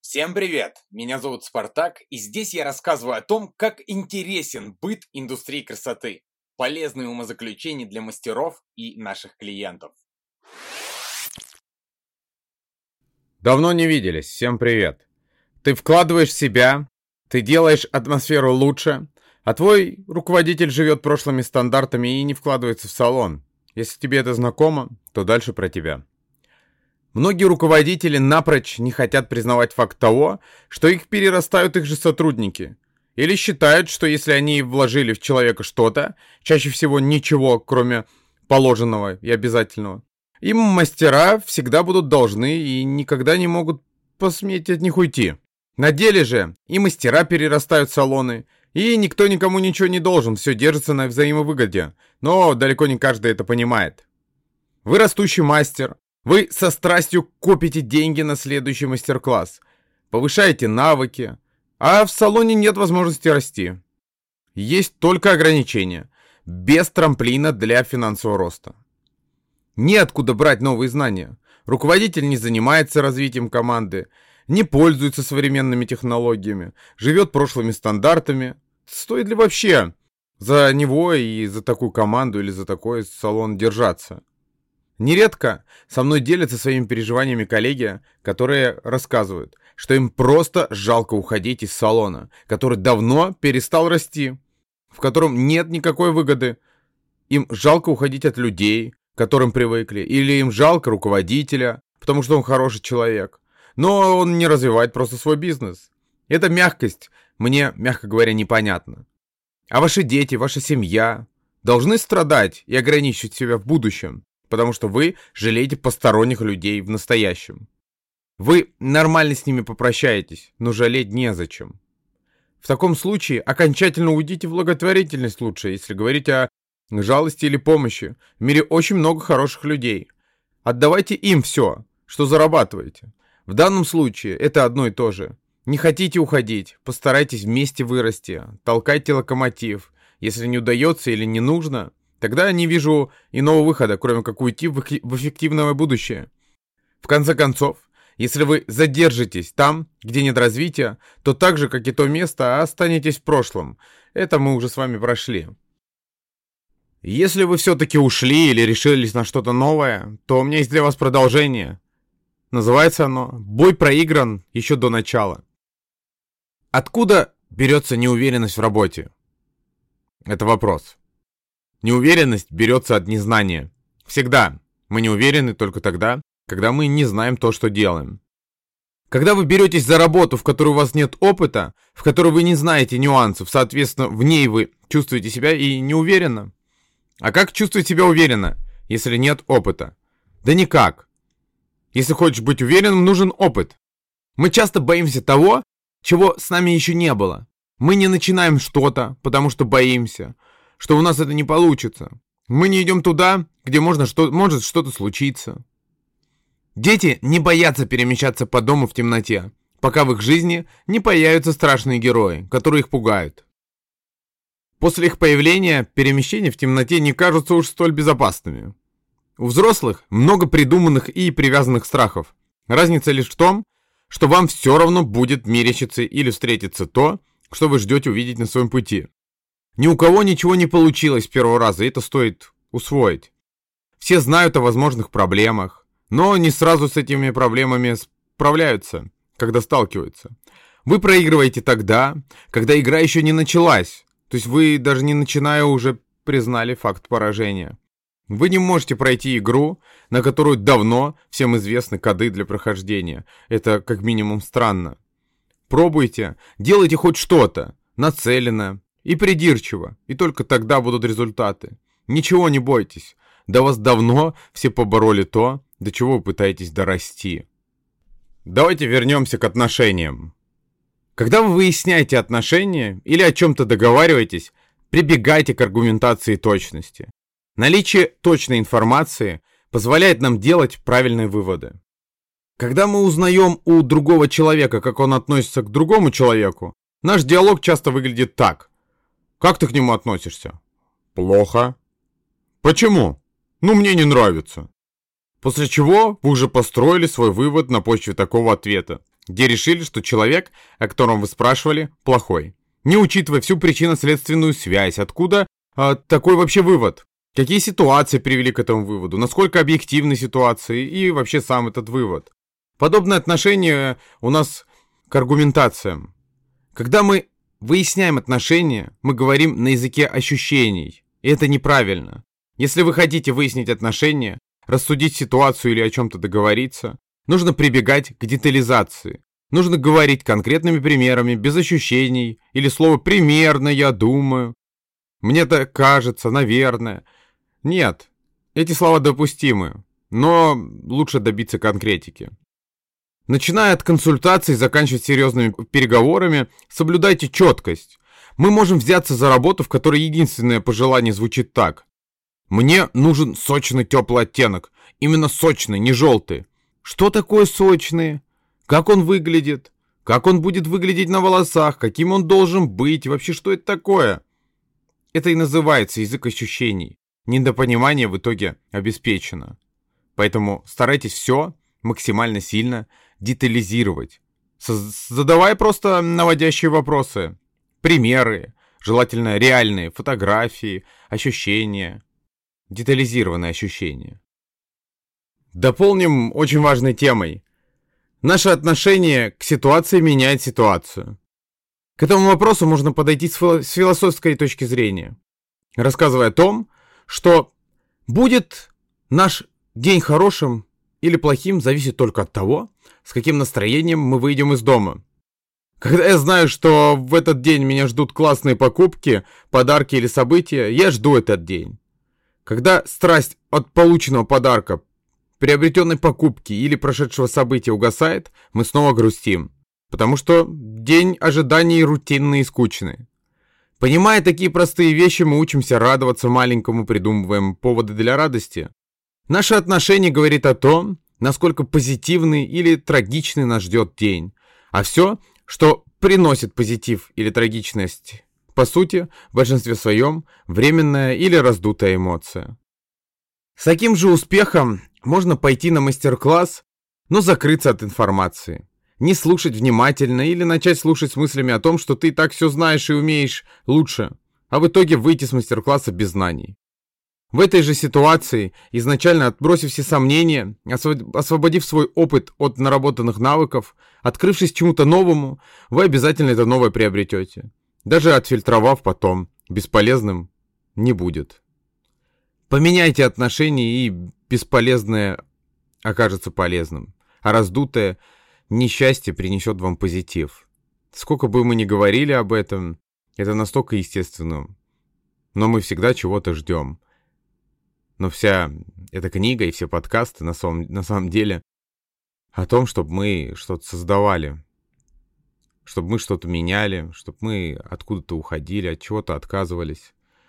Всем привет! Меня зовут Спартак, и здесь я рассказываю о том, как интересен быт индустрии красоты, полезные умозаключения для мастеров и наших клиентов. Давно не виделись, всем привет. Ты вкладываешь себя, ты делаешь атмосферу лучше, а твой руководитель живет прошлыми стандартами и не вкладывается в салон. Если тебе это знакомо, то дальше про тебя. Многие руководители напрочь не хотят признавать факт того, что их перерастают их же сотрудники. Или считают, что если они вложили в человека что-то, чаще всего ничего, кроме положенного и обязательного, им мастера всегда будут должны и никогда не могут посметь от них уйти. На деле же и мастера перерастают салоны, и никто никому ничего не должен, все держится на взаимовыгоде. Но далеко не каждый это понимает. Вы растущий мастер, вы со страстью копите деньги на следующий мастер-класс, повышаете навыки, а в салоне нет возможности расти. Есть только ограничения, без трамплина для финансового роста. Неоткуда брать новые знания. Руководитель не занимается развитием команды, не пользуется современными технологиями, живет прошлыми стандартами. Стоит ли вообще за него и за такую команду или за такой салон держаться? Нередко со мной делятся своими переживаниями коллеги, которые рассказывают, что им просто жалко уходить из салона, который давно перестал расти, в котором нет никакой выгоды. Им жалко уходить от людей, к которым привыкли, или им жалко руководителя, потому что он хороший человек. Но он не развивает просто свой бизнес. Эта мягкость мне, мягко говоря, непонятна. А ваши дети, ваша семья должны страдать и ограничивать себя в будущем, потому что вы жалеете посторонних людей в настоящем. Вы нормально с ними попрощаетесь, но жалеть незачем. В таком случае окончательно уйдите в благотворительность лучше, если говорить о жалости или помощи. В мире очень много хороших людей. Отдавайте им все, что зарабатываете. В данном случае это одно и то же. Не хотите уходить, постарайтесь вместе вырасти, толкайте локомотив. Если не удается или не нужно, Тогда не вижу иного выхода, кроме как уйти в эффективное будущее. В конце концов, если вы задержитесь там, где нет развития, то так же, как и то место, останетесь в прошлом. Это мы уже с вами прошли. Если вы все-таки ушли или решились на что-то новое, то у меня есть для вас продолжение. Называется оно «Бой проигран еще до начала». Откуда берется неуверенность в работе? Это вопрос. Неуверенность берется от незнания. Всегда. Мы не уверены только тогда, когда мы не знаем то, что делаем. Когда вы беретесь за работу, в которой у вас нет опыта, в которой вы не знаете нюансов, соответственно, в ней вы чувствуете себя и неуверенно. А как чувствовать себя уверенно, если нет опыта? Да никак. Если хочешь быть уверенным, нужен опыт. Мы часто боимся того, чего с нами еще не было. Мы не начинаем что-то, потому что боимся что у нас это не получится. Мы не идем туда, где можно что может что-то случиться. Дети не боятся перемещаться по дому в темноте, пока в их жизни не появятся страшные герои, которые их пугают. После их появления перемещения в темноте не кажутся уж столь безопасными. У взрослых много придуманных и привязанных страхов. Разница лишь в том, что вам все равно будет мерещиться или встретиться то, что вы ждете увидеть на своем пути. Ни у кого ничего не получилось с первого раза, и это стоит усвоить. Все знают о возможных проблемах, но не сразу с этими проблемами справляются, когда сталкиваются. Вы проигрываете тогда, когда игра еще не началась, то есть вы даже не начиная уже признали факт поражения. Вы не можете пройти игру, на которую давно всем известны коды для прохождения. Это как минимум странно. Пробуйте, делайте хоть что-то, нацеленно, и придирчиво, и только тогда будут результаты. Ничего не бойтесь, до вас давно все побороли то, до чего вы пытаетесь дорасти. Давайте вернемся к отношениям. Когда вы выясняете отношения или о чем-то договариваетесь, прибегайте к аргументации точности. Наличие точной информации позволяет нам делать правильные выводы. Когда мы узнаем у другого человека, как он относится к другому человеку, наш диалог часто выглядит так. Как ты к нему относишься? Плохо. Почему? Ну, мне не нравится. После чего вы уже построили свой вывод на почве такого ответа, где решили, что человек, о котором вы спрашивали, плохой. Не учитывая всю причинно-следственную связь, откуда а, такой вообще вывод? Какие ситуации привели к этому выводу? Насколько объективны ситуации и вообще сам этот вывод? Подобное отношение у нас к аргументациям. Когда мы выясняем отношения, мы говорим на языке ощущений. И это неправильно. Если вы хотите выяснить отношения, рассудить ситуацию или о чем-то договориться, нужно прибегать к детализации. Нужно говорить конкретными примерами, без ощущений, или слово «примерно», «я думаю», «мне так кажется», «наверное». Нет, эти слова допустимы, но лучше добиться конкретики. Начиная от консультаций, заканчивая серьезными переговорами, соблюдайте четкость. Мы можем взяться за работу, в которой единственное пожелание звучит так. Мне нужен сочный теплый оттенок. Именно сочный, не желтый. Что такое сочный? Как он выглядит? Как он будет выглядеть на волосах? Каким он должен быть? Вообще, что это такое? Это и называется язык ощущений недопонимание в итоге обеспечено. Поэтому старайтесь все максимально сильно детализировать. Задавая просто наводящие вопросы, примеры, желательно реальные фотографии, ощущения, детализированные ощущения. Дополним очень важной темой. Наше отношение к ситуации меняет ситуацию. К этому вопросу можно подойти с философской точки зрения, рассказывая о том, что будет наш день хорошим или плохим, зависит только от того, с каким настроением мы выйдем из дома. Когда я знаю, что в этот день меня ждут классные покупки, подарки или события, я жду этот день. Когда страсть от полученного подарка, приобретенной покупки или прошедшего события угасает, мы снова грустим. Потому что день ожиданий рутинный и скучный. Понимая такие простые вещи, мы учимся радоваться маленькому, придумываем поводы для радости. Наше отношение говорит о том, насколько позитивный или трагичный нас ждет день. А все, что приносит позитив или трагичность, по сути, в большинстве своем, временная или раздутая эмоция. С таким же успехом можно пойти на мастер-класс, но закрыться от информации не слушать внимательно или начать слушать с мыслями о том, что ты так все знаешь и умеешь лучше, а в итоге выйти с мастер-класса без знаний. В этой же ситуации, изначально отбросив все сомнения, освободив свой опыт от наработанных навыков, открывшись чему-то новому, вы обязательно это новое приобретете. Даже отфильтровав потом, бесполезным не будет. Поменяйте отношения, и бесполезное окажется полезным, а раздутое несчастье принесет вам позитив. Сколько бы мы ни говорили об этом, это настолько естественно. Но мы всегда чего-то ждем. Но вся эта книга и все подкасты на самом, на самом деле о том, чтобы мы что-то создавали. Чтобы мы что-то меняли, чтобы мы откуда-то уходили, от чего-то отказывались.